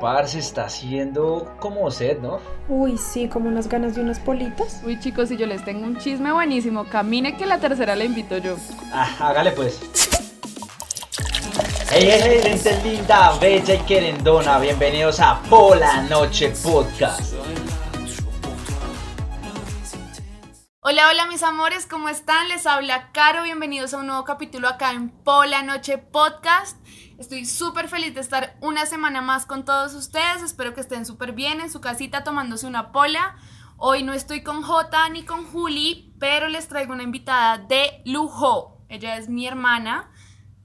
Parce, está haciendo como sed, ¿no? Uy, sí, como unas ganas de unas politas. Uy, chicos, si yo les tengo un chisme buenísimo, camine que la tercera la invito yo. Ah, hágale pues. Hey, hey, hey, gente linda, bella y querendona, bienvenidos a Pola Noche Podcast. Hola, hola mis amores, ¿cómo están? Les habla Caro, bienvenidos a un nuevo capítulo acá en Pola Noche Podcast. Estoy súper feliz de estar una semana más con todos ustedes, espero que estén súper bien en su casita tomándose una pola. Hoy no estoy con Jota ni con Juli, pero les traigo una invitada de lujo. Ella es mi hermana.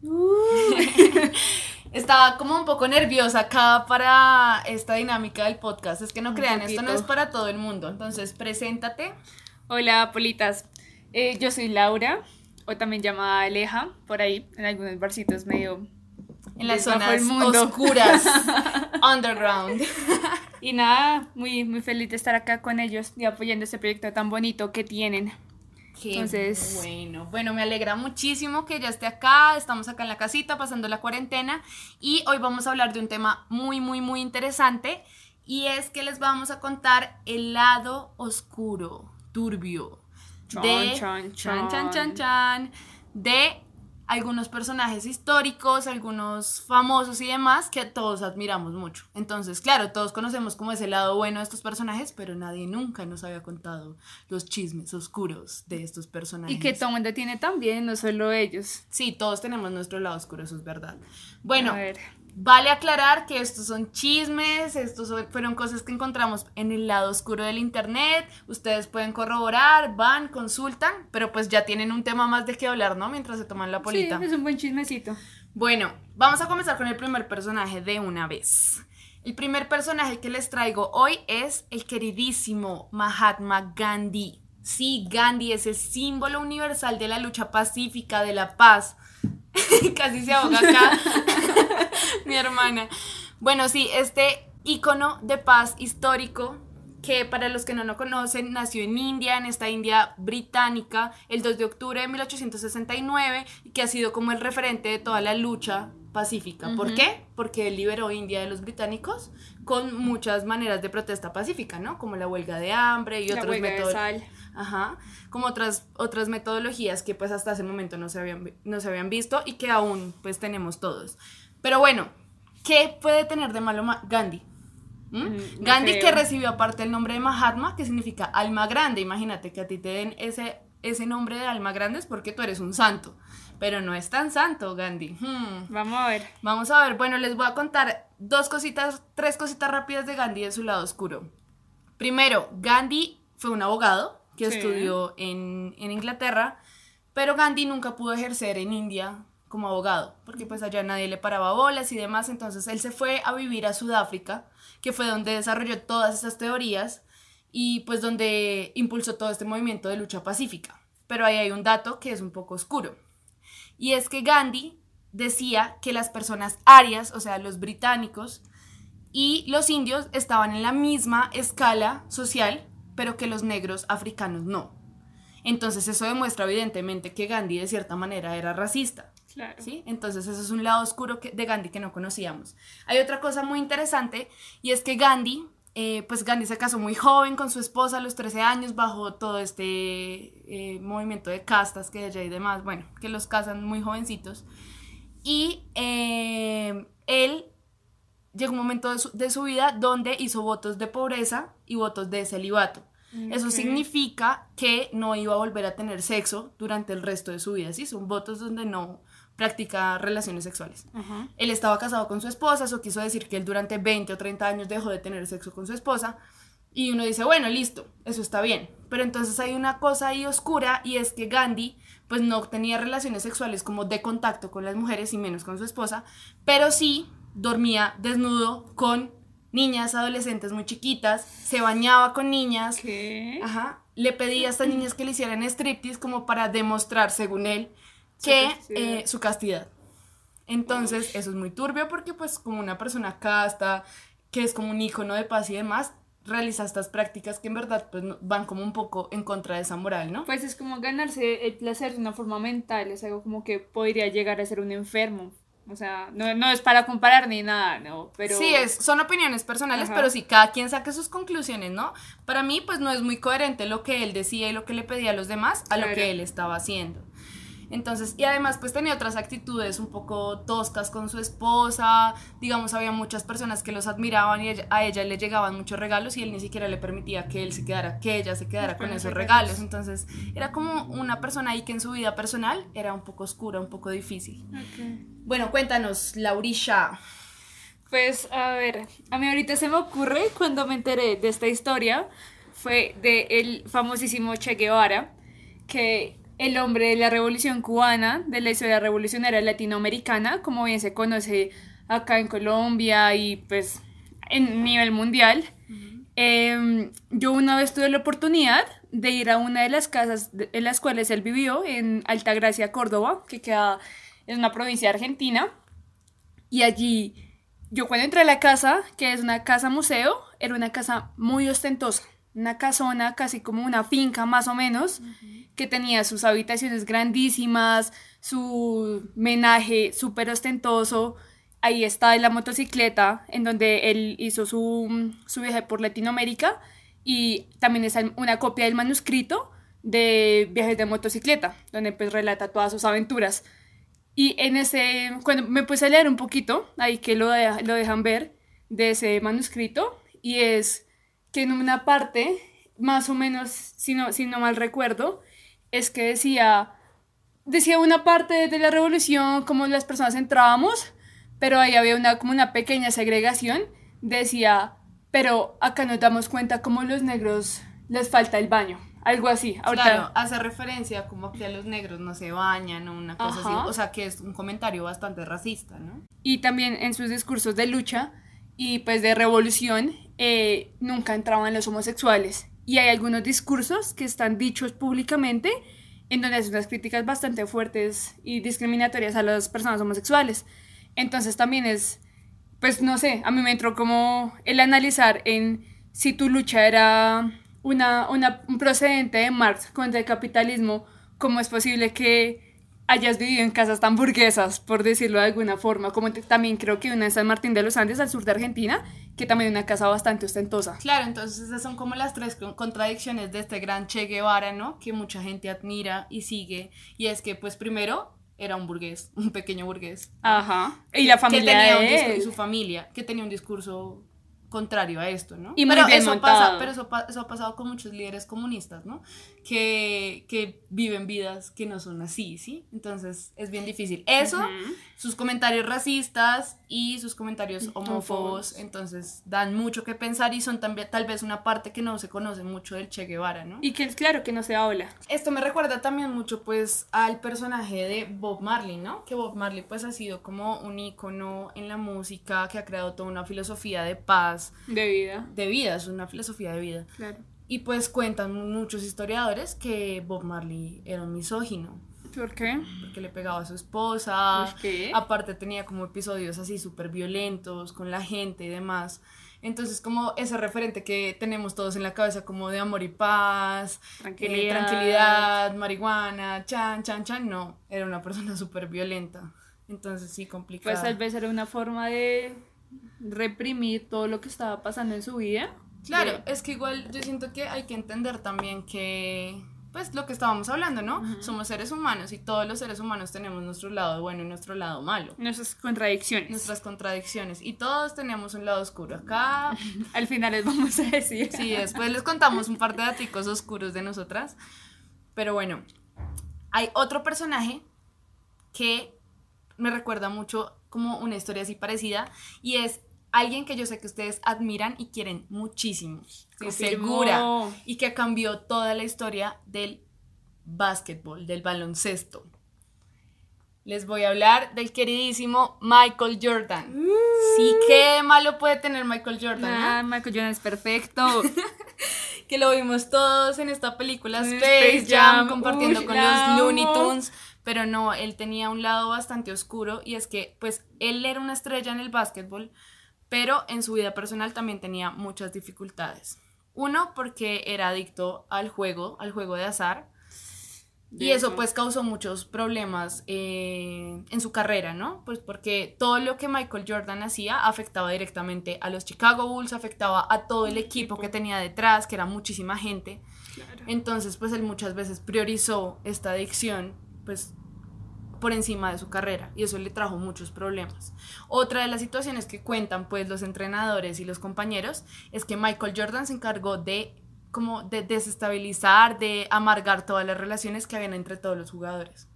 Estaba como un poco nerviosa acá para esta dinámica del podcast. Es que no crean, esto no es para todo el mundo. Entonces, preséntate. Hola, Politas. Eh, yo soy Laura, o también llamada Aleja, por ahí, en algunos barcitos medio... En las zonas mundo. oscuras, underground. Y nada, muy, muy feliz de estar acá con ellos y apoyando este proyecto tan bonito que tienen. Qué Entonces- bueno, bueno, me alegra muchísimo que ya esté acá, estamos acá en la casita pasando la cuarentena y hoy vamos a hablar de un tema muy, muy, muy interesante y es que les vamos a contar el lado oscuro, turbio, Chan, de chan, chan, chan, chan. chan, de algunos personajes históricos, algunos famosos y demás que todos admiramos mucho. Entonces, claro, todos conocemos como ese lado bueno de estos personajes, pero nadie nunca nos había contado los chismes oscuros de estos personajes. Y que todo el mundo tiene también, no solo ellos. Sí, todos tenemos nuestro lado oscuro, eso es verdad. Bueno, A ver. Vale aclarar que estos son chismes, estos son- fueron cosas que encontramos en el lado oscuro del internet. Ustedes pueden corroborar, van, consultan, pero pues ya tienen un tema más de qué hablar, ¿no? Mientras se toman la polita. Sí, es un buen chismecito. Bueno, vamos a comenzar con el primer personaje de una vez. El primer personaje que les traigo hoy es el queridísimo Mahatma Gandhi. Sí, Gandhi es el símbolo universal de la lucha pacífica, de la paz. Casi se ahoga acá mi hermana. Bueno, sí, este ícono de paz histórico que para los que no lo conocen nació en India, en esta India británica, el 2 de octubre de 1869 y que ha sido como el referente de toda la lucha pacífica. ¿Por qué? Porque él liberó India de los británicos con muchas maneras de protesta pacífica, ¿no? Como la huelga de hambre y La otros métodos. Ajá, como otras, otras metodologías que pues hasta ese momento no se, habían, no se habían visto y que aún pues tenemos todos. Pero bueno, ¿qué puede tener de malo Ma- Gandhi? ¿Mm? Mm, Gandhi que recibió aparte el nombre de Mahatma, que significa alma grande. Imagínate que a ti te den ese, ese nombre de alma grande es porque tú eres un santo. Pero no es tan santo, Gandhi. Hmm. Vamos a ver. Vamos a ver, bueno, les voy a contar dos cositas, tres cositas rápidas de Gandhi de su lado oscuro. Primero, Gandhi fue un abogado que Sí. estudió en, en Inglaterra, pero Gandhi nunca pudo ejercer en India como abogado, porque pues allá nadie le paraba bolas y demás, entonces él se fue a vivir a Sudáfrica, que fue donde desarrolló todas esas teorías y pues donde impulsó todo este movimiento de lucha pacífica. Pero ahí hay un dato que es un poco oscuro. Y es que Gandhi decía que las personas arias, o sea, los británicos, y los indios estaban en la misma escala social, pero que los negros africanos no. Entonces eso demuestra evidentemente que Gandhi de cierta manera era racista. Claro. ¿sí? Entonces eso es un lado oscuro que- de Gandhi que no conocíamos. Hay otra cosa muy interesante y es que Gandhi, eh, pues Gandhi se casó muy joven con su esposa a los 13 años bajo todo este eh, movimiento de castas que y demás, bueno, que los casan muy jovencitos. Y eh, él llegó un momento de su, de su vida donde hizo votos de pobreza y votos de celibato. Eso Ok. significa que no iba a volver a tener sexo durante el resto de su vida, ¿sí? Son votos donde no practica relaciones sexuales. Ajá. Él estaba casado con su esposa, eso quiso decir que él durante 20 o 30 años dejó de tener sexo con su esposa. Y uno dice, bueno, listo, eso está bien. Pero entonces hay una cosa ahí oscura y es que Gandhi pues no tenía relaciones sexuales como de contacto con las mujeres y menos con su esposa, pero sí dormía desnudo con niñas, adolescentes muy chiquitas, se bañaba con niñas, ¿Qué? Ajá. Le pedí a estas niñas que le hicieran striptease como para demostrar, según él, que castidad. eh, su castidad. Entonces, eso es muy turbio porque pues como una persona casta, que es como un icono de paz y demás, realiza estas prácticas que en verdad pues, van como un poco en contra de esa moral, ¿no? Pues es como ganarse el placer de una forma mental, es algo como que podría llegar a ser un enfermo O sea, no, no es para comparar ni nada, ¿no? Pero... Sí, es, son opiniones personales, Ajá. pero sí, cada quien saque sus conclusiones, ¿no? Para mí, pues no es muy coherente lo que él decía y lo que le pedía a los demás a lo que él estaba haciendo. Entonces, y además, pues tenía otras actitudes un poco toscas con su esposa. Digamos, había muchas personas que los admiraban y ella- a ella le llegaban muchos regalos y él ni siquiera le permitía que él se quedara, que ella se quedara Con esos regalos. Entonces, era como una persona ahí que en su vida personal era un poco oscura, un poco difícil. Bueno, cuéntanos, Laurisha. Pues a ver, a mí ahorita se me ocurre cuando me enteré de esta historia, fue de el famosísimo Che Guevara, que el hombre de la revolución cubana, de la historia revolucionaria latinoamericana, como bien se conoce acá en Colombia y pues en nivel mundial. Em, yo una vez tuve la oportunidad de ir a una de las casas de- en las cuales él vivió, en Altagracia, Córdoba, que queda en una provincia Argentina. Y allí, yo cuando entré a la casa, que es una casa museo, era una casa muy ostentosa, una casona casi como una finca más o menos, que tenía sus habitaciones grandísimas, su menaje súper ostentoso. Ahí está la motocicleta en donde él hizo su, su viaje por Latinoamérica y también está una copia del manuscrito de viajes de motocicleta, donde pues relata todas sus aventuras. Y en ese, cuando me puse a leer un poquito, ahí que lo, de- lo dejan ver, de ese manuscrito, y es que en una parte, más o menos, si no, si no mal recuerdo, es que decía, decía una parte de la revolución, como las personas entrábamos, pero ahí había una, como una pequeña segregación, decía, pero acá nos damos cuenta como los negros les falta el baño, algo así. Ahorita, Claro, hace referencia como que a los negros no se bañan o una cosa Ajá. así. O sea, que es un comentario bastante racista, ¿no? y también en sus discursos de lucha y pues de revolución eh, nunca entraban los homosexuales. Y hay algunos discursos que están dichos públicamente en donde hacen unas críticas bastante fuertes y discriminatorias a las personas homosexuales. Entonces también es, pues no sé, a mí me entró como el analizar en si tu lucha era una, una, un procedente de Marx contra el capitalismo, ¿cómo es posible que hayas vivido en casas tan burguesas, por decirlo de alguna forma? Como también creo que una en San Martín de los Andes, al sur de Argentina, que también es una casa bastante ostentosa. Claro, entonces esas son como las tres con- contradicciones de este gran Che Guevara, ¿no? Que mucha gente admira y sigue. Y es que, pues, primero era un burgués, un pequeño burgués. Ajá. Y la que familia tenía un de discurso- y él. su familia, que tenía un discurso contrario a esto, ¿no? Y pero eso montado. pasa, pero eso, eso ha pasado con muchos líderes comunistas, ¿no? Que, que viven vidas que no son así, ¿sí? Entonces es bien difícil. Eso, sus comentarios racistas y sus comentarios homófobos, Homófobos. entonces dan mucho que pensar y son también tal vez una parte que no se conoce mucho del Che Guevara, ¿no? Y que es claro que no se habla. Esto me recuerda también mucho pues al personaje de Bob Marley, ¿no? Que Bob Marley pues ha sido como un ícono en la música, que ha creado toda una filosofía de paz, De vida. de vida, es una filosofía de vida. Claro. Y pues cuentan muchos historiadores que Bob Marley era un misógino, ¿Por qué? porque le pegaba a su esposa, ¿Por qué? aparte tenía como episodios así súper violentos con la gente y demás. Entonces como ese referente que tenemos todos en la cabeza como de amor y paz, eh, Tranquilidad. tranquilidad, marihuana, chan, chan, chan, no, era una persona súper violenta. Entonces sí, complicado. Pues tal vez era una forma de reprimir todo lo que estaba pasando en su vida. Claro, De- es que igual yo siento que hay que entender también que, pues lo que estábamos hablando, ¿no? Somos seres humanos y todos los seres humanos tenemos nuestro lado bueno y nuestro lado malo. nuestras contradicciones. Nuestras contradicciones y todos tenemos un lado oscuro. Acá, Al final les vamos a decir. sí, después les contamos un par de daticos oscuros de nosotras. Pero bueno, hay otro personaje que me recuerda mucho como una historia así parecida y es alguien que yo sé que ustedes admiran y quieren muchísimo. Estoy segura. Y que cambió toda la historia del básquetbol, del baloncesto. Les voy a hablar del queridísimo Michael Jordan. Sí, qué malo puede tener Michael Jordan, ¿no? Ah, Michael Jordan es perfecto. que lo vimos todos en esta película Space, Space Jam, Jam. compartiendo Uy, con los Looney. Tunes, pero no, él tenía un lado bastante oscuro y es que pues él era una estrella en el básquetbol, pero en su vida personal también tenía muchas dificultades. Uno, porque era adicto al juego, al juego de azar. de Y eso pues causó muchos problemas eh, en su carrera, ¿no? Pues porque todo lo que Michael Jordan hacía afectaba directamente a los Chicago Bulls, afectaba a todo el equipo que tenía detrás, que era muchísima gente. Claro. Entonces pues él muchas veces priorizó esta adicción pues por encima de su carrera y eso le trajo muchos problemas. Otra de las situaciones que cuentan pues los entrenadores y los compañeros es que Michael Jordan se encargó de como de desestabilizar, de amargar todas las relaciones que habían entre todos los jugadores.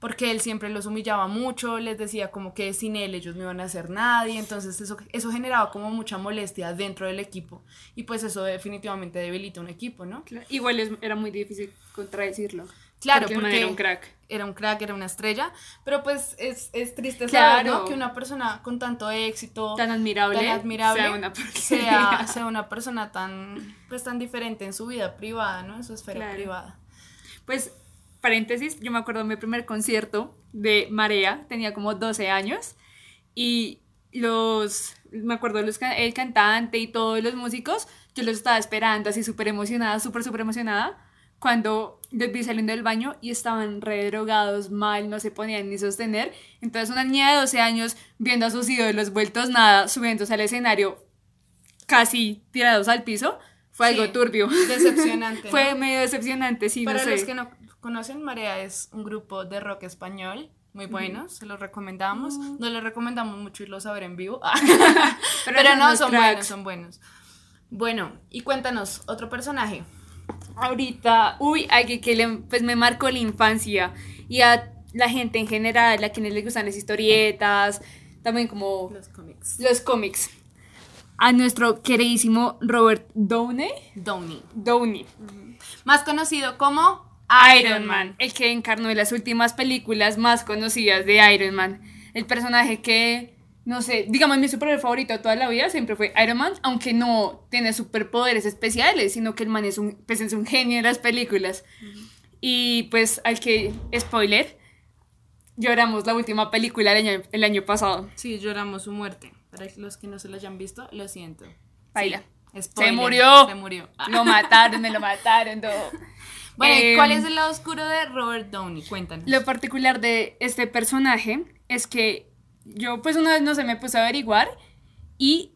Porque él siempre los humillaba mucho, les decía como que sin él ellos no iban a hacer nadie, entonces eso, eso generaba como mucha molestia dentro del equipo y pues eso definitivamente debilita un equipo, ¿no? Claro. Igual era muy difícil contradecirlo. Claro, porque porque era un crack. era un crack, era una estrella, pero pues es, es triste Claro. saber ¿no? que una persona con tanto éxito, Tan admirable, tan admirable, sea una sea, sea una persona tan, pues, tan diferente en su vida privada, ¿no? En su esfera Claro. privada. Pues, paréntesis, yo me acuerdo de mi primer concierto de Marea, tenía como 12 años, y los, me acuerdo los, el cantante y todos los músicos, yo los estaba esperando así súper emocionada, súper, súper emocionada, cuando los vi saliendo del baño y estaban re drogados, mal, no se podían ni sostener. Entonces una niña de 12 años viendo a sus ídolos vueltos nada, subiéndose al escenario casi tirados al piso, fue Sí, algo turbio. Decepcionante. ¿no? Fue medio decepcionante, sí, Para no sé. los que no conocen, Marea es un grupo de rock español muy bueno, se los recomendamos. No les recomendamos mucho irlos a ver en vivo, pero, son no, son cracks. buenos, son buenos. Bueno, y cuéntanos, otro personaje. Ahorita, uy, alguien que le, pues me marcó la infancia y a la gente en general, a quienes les gustan las historietas, también como Los cómics. los cómics. A nuestro queridísimo Robert Downey. Downey. Downey. Más conocido como Iron Man, el que encarnó en las últimas películas más conocidas de Iron Man. El personaje que, no sé, digamos mi superhéroe favorito toda la vida siempre fue Iron Man, aunque no tiene superpoderes especiales, sino que el man es un, pues es un genio de las películas. Y pues al que, spoiler, lloramos la última película el año, el año pasado. Sí, lloramos su muerte. Para los que no se lo hayan visto, lo siento. Baila. Sí, Se spoiler, murió. Se murió. Lo mataron, me lo mataron, todo. Bueno, ¿y Em, ¿cuál es el lado oscuro de Robert Downey? Cuéntanos. Lo particular de este personaje es que yo pues una vez no se me puse a averiguar y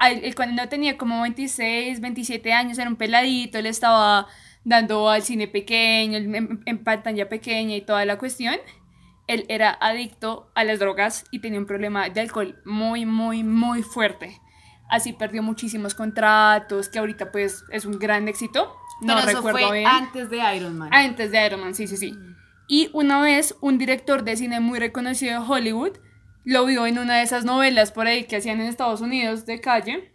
él cuando tenía como 26, 27 años era un peladito, le estaba dando al cine pequeño, en, en pantalla pequeña y toda la cuestión. Él era adicto a las drogas y tenía un problema de alcohol muy, muy, muy fuerte. Así perdió muchísimos contratos, que ahorita pues es un gran éxito. No Pero eso recuerdo fue bien. antes de Iron Man. Antes de Iron Man, sí, sí, sí. Y una vez un director de cine muy reconocido de Hollywood lo vio en una de esas novelas por ahí que hacían en Estados Unidos de calle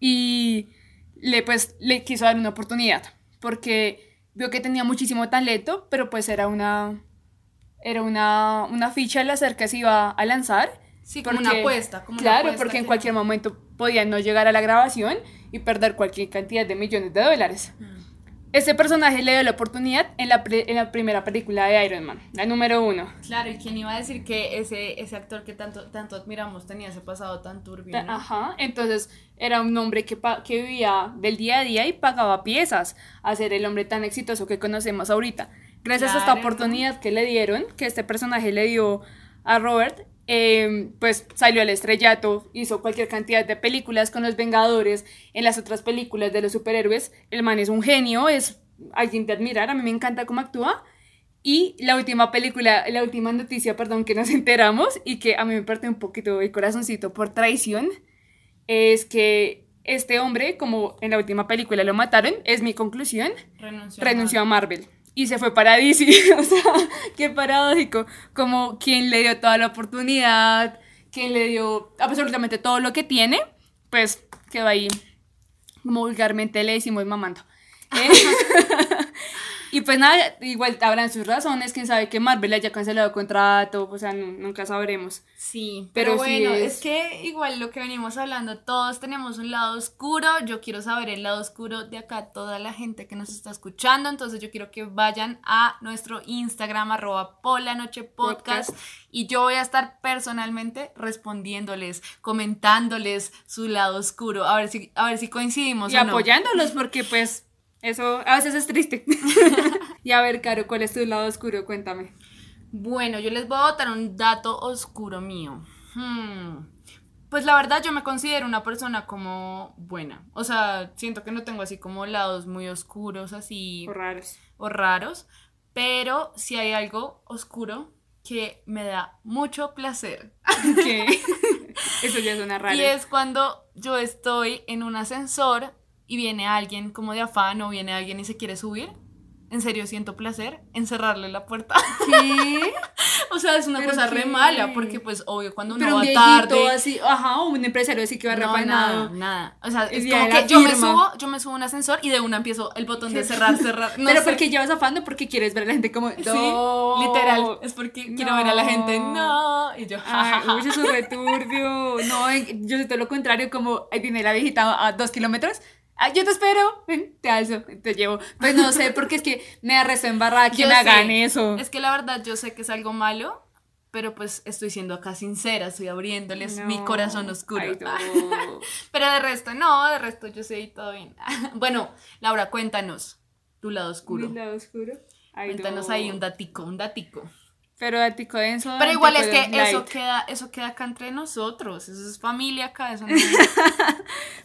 y le pues le quiso dar una oportunidad porque vio que tenía muchísimo talento, pero pues era una era una, una ficha al hacer que se iba a lanzar. Sí, como una apuesta, como una claro, apuesta porque en cualquier momento podía no llegar a la grabación y perder cualquier cantidad de millones de dólares. Este personaje le dio la oportunidad en la, pre- en la primera película de Iron Man, la número uno. Claro, y quién iba a decir que ese, ese actor que tanto, tanto admiramos tenía ese pasado tan turbio. ¿no? Ajá, entonces era un hombre que, que vivía del día a día y pagaba piezas a ser el hombre tan exitoso que conocemos ahorita. Gracias a esta Claro, ¿no? oportunidad que le dieron, que este personaje le dio a Robert, eh, pues salió al estrellato, hizo cualquier cantidad de películas con los Vengadores, en las otras películas de los superhéroes. El man es un genio, es alguien de admirar, a mí me encanta cómo actúa. Y la última película, la última noticia, perdón, que nos enteramos y que a mí me parte un poquito el corazoncito por traición, es que este hombre, como en la última película lo mataron, es mi conclusión, Renunció. renunció a Marvel y se fue para DC. o sea, qué paradójico. Como quien le dio toda la oportunidad, quien le dio absolutamente todo lo que tiene, pues quedó ahí, como vulgarmente le decimos mamando. Eh, y pues nada, igual habrán sus razones, quién sabe que Marvel haya cancelado contrato, o sea, nu- nunca sabremos. Sí, Pero pero, sí bueno, es- es... que igual lo que venimos hablando, todos tenemos un lado oscuro, yo quiero saber el lado oscuro de acá, toda la gente que nos está escuchando, entonces yo quiero que vayan a nuestro Instagram, arroba polanochepodcast, Podcast. y yo voy a estar personalmente respondiéndoles, comentándoles su lado oscuro, a ver si, a ver si coincidimos y o no. apoyándolos porque pues eso a veces es triste. Y a ver, Caro, ¿cuál es tu lado oscuro? Cuéntame. Bueno, yo les voy a botar un dato oscuro mío. Hmm. Pues la verdad yo me considero una persona como buena. O sea, siento que no tengo así como lados muy oscuros, así O raros. o raros. Pero si hay algo oscuro que me da mucho placer. ¿Qué? Eso ya suena raro. Y es cuando yo estoy en un ascensor y viene alguien como de afán o viene alguien y se quiere subir. En serio siento placer en cerrarle la puerta. ¿Qué? o sea, es una ¿Pero cosa qué? re mala porque pues obvio cuando uno Pero un va viejito tarde así, ajá, o un empresario así que va no, nada, nada. O sea, es día como que yo me subo, yo me subo a un ascensor y de una empiezo el botón de cerrar, cerrar. No Pero sé. porque llevas afando porque quieres ver a la gente como. Sí, "No". literal. Es porque quiero ver a la gente. No. Y yo, Ay, uy, eso es returbio. No, yo soy todo lo contrario, como ahí viene la viejita a dos kilómetros. Ah, yo te espero, ven, te alzo, te llevo. Pues no sé, porque es que me arresto en barra que Yo me sé. hagan eso. Es que la verdad yo sé que es algo malo, pero pues estoy siendo acá sincera, estoy abriéndoles mi corazón oscuro. Ay, no. Pero de resto, no, de resto yo sé y todo bien. Bueno, Laura, cuéntanos tu lado oscuro. Mi lado oscuro. Ay, Cuéntanos no. ahí un datico, un datico. Pero ático denso. Pero igual es que light. eso queda, eso queda acá entre nosotros. Eso es familia acá, eso no.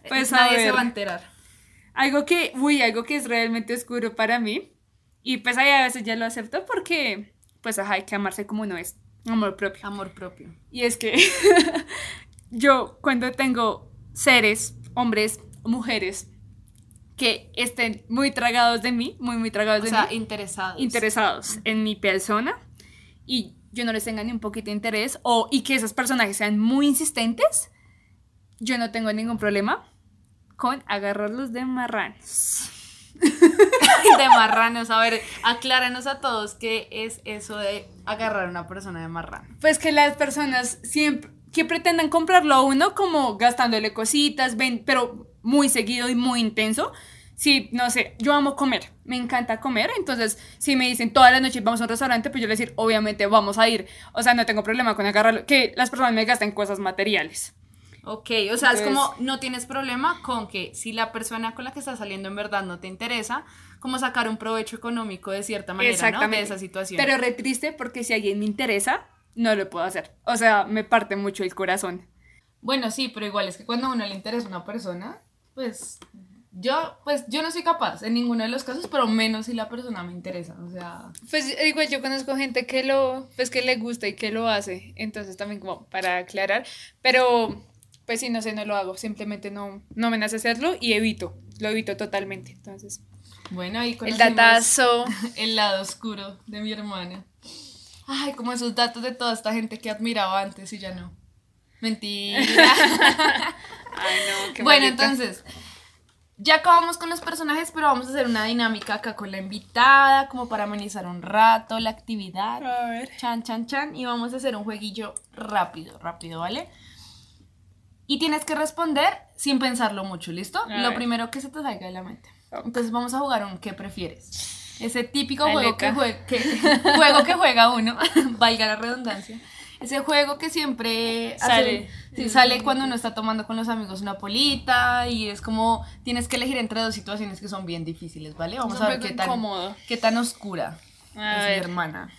Pues, a nadie se va a enterar. Algo que, uy, algo que es realmente oscuro para mí. Y pues ahí a veces ya lo acepto porque, pues, ajá, hay que amarse como uno es. Amor propio. Amor propio. Y es que yo cuando tengo seres, hombres, mujeres, que estén muy tragados de mí, muy, muy tragados O de sea, mí, interesados. interesados en mi persona, y yo no les tenga ni un poquito de interés, o, y que esos personajes sean muy insistentes, yo no tengo ningún problema con agarrarlos de marranos. de marranos. A ver, acláranos a todos qué es eso de agarrar a una persona de marrano. Pues que las personas siempre que pretendan comprarlo a uno como gastándole cositas, ven, pero muy seguido y muy intenso. Si, no sé, yo amo comer, me encanta comer, entonces si me dicen todas las noches vamos a un restaurante, pues yo les decir, obviamente vamos a ir. O sea, no tengo problema con agarrarlo, que las personas me gasten cosas materiales. Ok, o sea, es como no tienes problema con que si la persona con la que estás saliendo en verdad no te interesa, como sacar un provecho económico de cierta manera, ¿no? De esa situación. Pero re triste porque si alguien me interesa, no lo puedo hacer. O sea, me parte mucho el corazón. Bueno, sí, pero igual es que cuando a uno le interesa una persona, pues yo, pues yo no soy capaz en ninguno de los casos, pero menos si la persona me interesa. O sea, Pues igual yo conozco gente que lo, pues que le gusta y que lo hace, entonces también como para aclarar, pero pues sí, no sé, no lo hago, simplemente no, no me nace hacerlo y evito, lo evito totalmente, entonces. bueno, ahí El datazo. el lado oscuro de mi hermana. Ay, como esos datos de toda esta gente que admiraba antes y ya no. Mentira. Ay, no, qué bueno, entonces, ya acabamos con los personajes, pero vamos a hacer una dinámica acá con la invitada, como para amenizar un rato la actividad. A ver. Chan, chan, chan. Y vamos a hacer un jueguillo rápido, rápido, ¿vale? Y tienes que responder sin pensarlo mucho, ¿listo? A Lo ver. primero que se te salga de la mente. Ok. Entonces vamos a jugar un ¿qué prefieres? Ese típico Ay, juego que, leca. jue- que- juego que juega uno, valga la redundancia. Ese juego que siempre hace- Sale. sí, sale cuando uno está tomando con los amigos una polita y es como tienes que elegir entre dos situaciones que son bien difíciles, ¿vale? Vamos a ver qué tan, incómodo. qué tan oscura A es ver. mi hermana.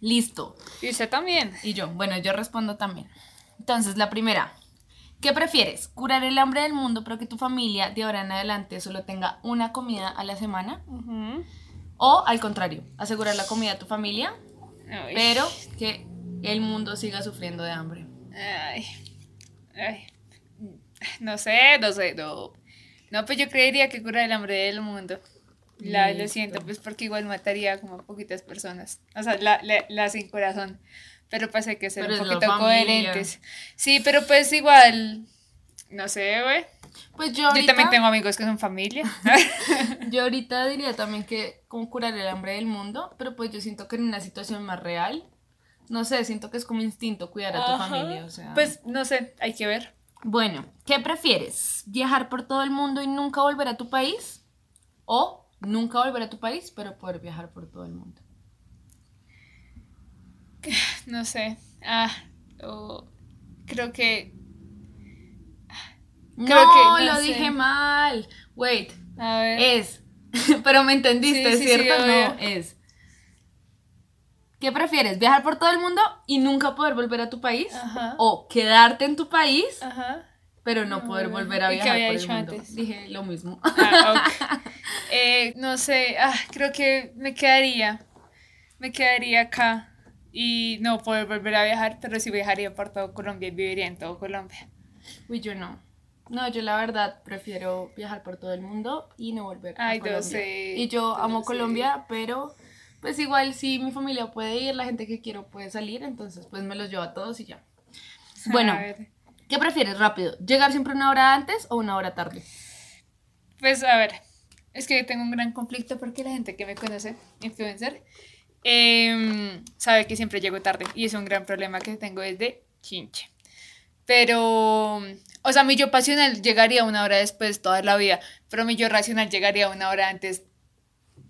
Listo. Y usted también. Y yo, bueno, yo respondo también. Entonces, la primera. ¿Qué prefieres? ¿Curar el hambre del mundo pero que tu familia de ahora en adelante solo tenga una comida a la semana? O al contrario, asegurar la comida a tu familia, Ay. pero que el mundo siga sufriendo de hambre. Ay. Ay. No sé, no sé, no. No, pues yo creería que cura el hambre del mundo. La, lo siento, pues porque igual mataría como poquitas personas. O sea, la, la, la sin corazón. Pero pues hay que ser Pero un poquito coherentes. Sí, pero pues igual. No sé, güey. Pues yo Yo también tengo amigos que son familia. yo ahorita diría también que como curar el hambre del mundo, pero pues yo siento que en una situación más real, no sé, siento que es como instinto cuidar a tu Ajá. familia, o sea. Pues no sé, hay que ver. Bueno, ¿qué prefieres? ¿Viajar por todo el mundo y nunca volver a tu país? ¿O nunca volver a tu país, pero poder viajar por todo el mundo? No sé. Ah, o- creo que. no, Creo que- no lo sé. dije mal. Wait, A ver. es Pero me entendiste, Sí, sí, sí, ¿cierto? obvio. no, es. ¿Qué prefieres? ¿Viajar por todo el mundo y nunca poder volver a tu país? Ajá. ¿O quedarte en tu país, Ajá. pero no poder volver a ¿y qué viajar había por el mundo? antes? Dije lo mismo. Ah. Eh, no sé, ah, creo que me quedaría. Me quedaría acá y no poder volver a viajar, pero sí viajaría por todo Colombia y viviría en todo Colombia. Uy, yo no. No, yo la verdad prefiero viajar por todo el mundo y no volver Ay, a yo Colombia. sé, y yo yo amo sé. Colombia, pero pues igual si mi familia puede ir, la gente que quiero puede salir, entonces pues me los llevo a todos y ya. Bueno, ¿qué prefieres rápido? ¿Llegar siempre una hora antes o una hora tarde? Pues a ver, es que tengo un gran conflicto porque la gente que me conoce, influencer, em, sabe que siempre llego tarde y es un gran problema que tengo desde chinche. Pero, o sea, mi yo pasional llegaría una hora después toda la vida, pero mi yo racional llegaría una hora antes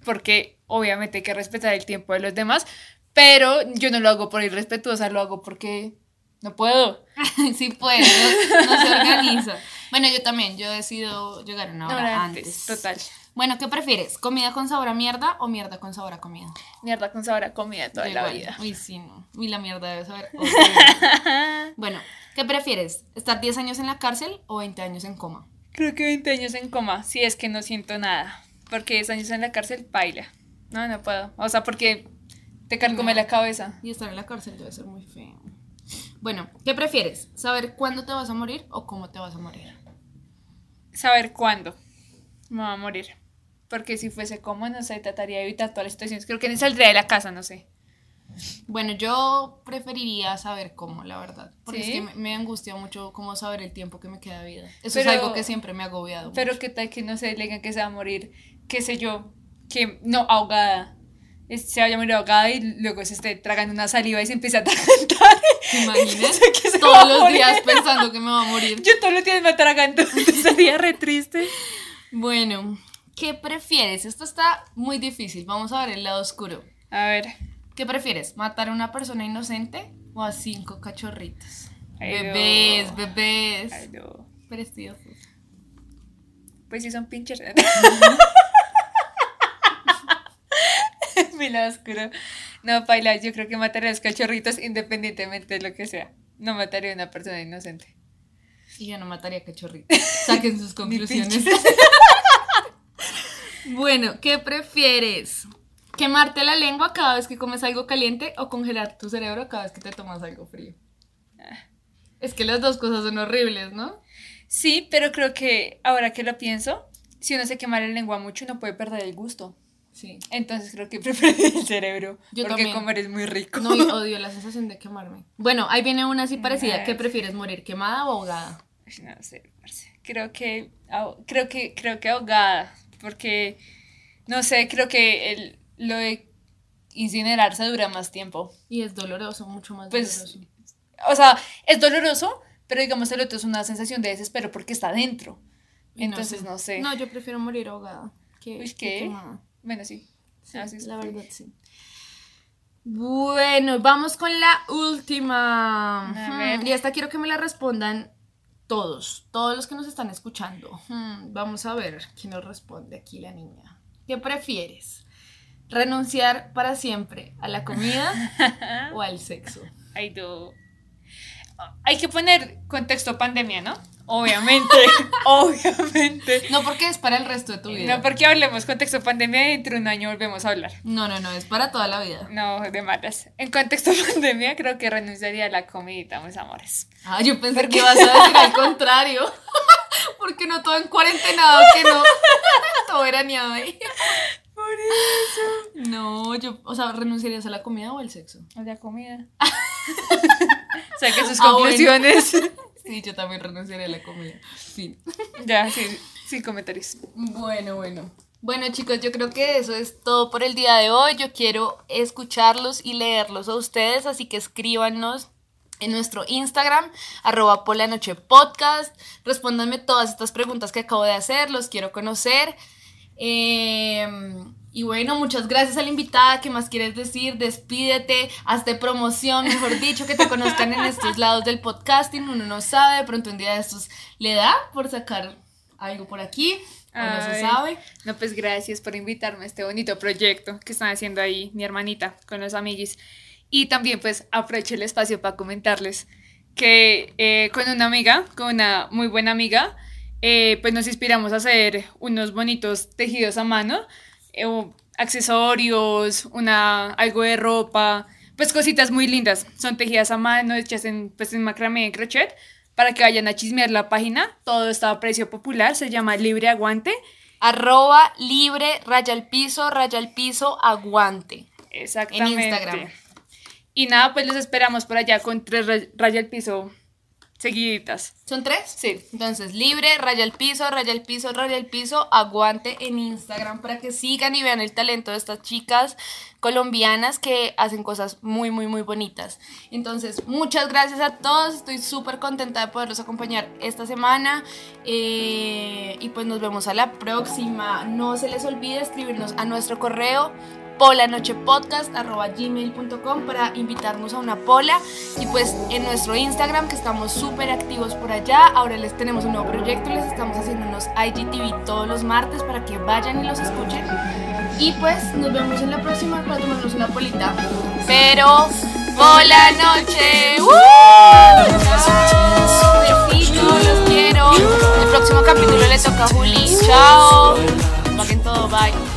porque obviamente hay que respetar el tiempo de los demás, pero yo no lo hago por irrespetuosa, lo hago porque no puedo. sí puede, no, no se organiza. Bueno, yo también, yo decido llegar una hora, Hora antes. Total. Bueno, ¿qué prefieres? ¿Comida con sabor a mierda o mierda con sabor a comida? Mierda con sabor a comida toda la vida. Uy, sí, no. Uy, la mierda debe saber. bueno, ¿qué prefieres? ¿Estar 10 años en la cárcel o 20 años en coma? Creo que 20 años en coma, si es que no siento nada. Porque 10 años en la cárcel, baila. No, no puedo. O sea, porque te carcome la cabeza. Y estar en la cárcel debe ser muy feo. Bueno, ¿qué prefieres? ¿Saber cuándo te vas a morir o cómo te vas a morir? Saber cuándo me va a morir. Porque si fuese como, no sé, trataría de evitar todas las situaciones. Creo que ni saldría de la casa, no sé. Bueno, yo preferiría saber cómo, la verdad. Porque ¿Sí? es que me, me angustia mucho cómo saber el tiempo que me queda de vida. Eso Pero- es algo que siempre me ha agobiado. Pero qué tal que no sé, le digan que se va a morir, qué sé yo, que no, ahogada. Es- Se vaya a morir ahogada y luego se esté tragando una saliva y se empieza a atragantar. ¿Te imaginas? que se va a Todos los días pensando que me va a morir. Yo todos los días me atraganto, sería re triste. Bueno, ¿qué prefieres? Esto está muy difícil. Vamos a ver el lado oscuro. A ver. ¿Qué prefieres? ¿Matar a una persona inocente o a cinco cachorritos? Ay, bebés, no. bebés. Ay, no. Preciosos. Pues sí son pinches. Mi lado oscuro. No, Paila, yo creo que mataré a los cachorritos independientemente de lo que sea. No mataría a una persona inocente. Y yo no mataría cachorritos. Saquen sus conclusiones. Bueno, ¿qué prefieres? ¿Quemarte la lengua cada vez que comes algo caliente o congelar tu cerebro cada vez que te tomas algo frío? Es que las dos cosas son horribles, ¿no? Sí, pero creo que ahora que lo pienso, si uno se quema la lengua mucho, uno puede perder el gusto. Sí. Entonces creo que prefiero el cerebro. Yo porque también. comer es muy rico. No, odio la sensación de quemarme. Bueno, ahí viene una así parecida. Ay. ¿Qué prefieres, morir quemada o ahogada? No sé, creo que aho- creo que creo que ahogada, porque no sé, creo que el, lo de incinerarse dura más tiempo. Y es doloroso, mucho más Pues, doloroso. O sea, es doloroso, pero digamos el otro es una sensación de desespero porque está dentro. Y Entonces no sé. No, yo prefiero morir ahogada. Que, Uy, que ¿qué? quemada. Bueno, sí. Es. la verdad, sí. Bueno, vamos con la última. A Hmm. Y esta quiero que me la respondan todos, todos los que nos están escuchando. Hmm, Vamos a ver quién nos responde aquí la niña. ¿Qué prefieres? ¿Renunciar para siempre a la comida o al sexo? Ay, no. Hay que poner contexto pandemia, ¿no? Obviamente, obviamente. No porque es para el resto de tu vida. No porque hablemos contexto pandemia y dentro de un año volvemos a hablar. No, no, no, es para toda la vida. No, de malas. En contexto pandemia creo que renunciaría a la comidita, mis amores. Ah, yo pensé que ibas a decir al contrario. Porque no todo en cuarentenado, que no. todo veraneado ahí. Por eso. No, yo, o sea, ¿renunciarías a la comida o al sexo? A la comida. Saque sus Ah, bueno. conclusiones. Sí, yo también renunciaría a la comida. Fin. ya, sí, sin comentarios. Bueno, bueno. Bueno, chicos, yo creo que eso es todo por el día de hoy. Yo quiero escucharlos y leerlos a ustedes, así que escríbanos en nuestro Instagram, arroba por la noche podcast. Respóndanme todas estas preguntas que acabo de hacer, los quiero conocer. Eh, y bueno, muchas gracias a la invitada. ¿Qué más quieres decir? Despídete, hazte promoción, mejor dicho, que te conozcan en estos lados del podcasting. Uno no sabe, de pronto un día de estos le da por sacar algo por aquí, o no se sabe. No, pues gracias por invitarme a este bonito proyecto que están haciendo ahí mi hermanita con los amiguis. Y también pues aprovecho el espacio para comentarles que eh, con una amiga, con una muy buena amiga, eh, pues nos inspiramos a hacer unos bonitos tejidos a mano, o accesorios, una, algo de ropa, pues cositas muy lindas. Son tejidas a mano, hechas en, pues, en macramé en crochet, para que vayan a chismear la página. Todo está a precio popular, se llama Libre Aguante. Arroba libre, raya al piso, raya al piso, aguante. Exactamente. En Instagram. Y nada, pues los esperamos por allá con tres ray- raya al piso seguiditas. ¿Son tres? Sí. Entonces, libre, raya al piso, raya al piso, raya al piso, aguante en Instagram para que sigan y vean el talento de estas chicas colombianas que hacen cosas muy, muy, muy bonitas. Entonces, muchas gracias a todos. Estoy súper contenta de poderlos acompañar esta semana. Eh, y pues nos vemos a la próxima. No se les olvide escribirnos a nuestro correo polanochepodcast.gmail.com para invitarnos a una pola. Y pues en nuestro Instagram que estamos súper activos por allá ahora les tenemos un nuevo proyecto les estamos haciendo unos IGTV todos los martes para que vayan y los escuchen. Y pues nos vemos en la próxima para tomarnos una polita. Pero pola noche. Chao, besitos, los quiero. El próximo capítulo le toca a Juli. Chao. Paguen todo bye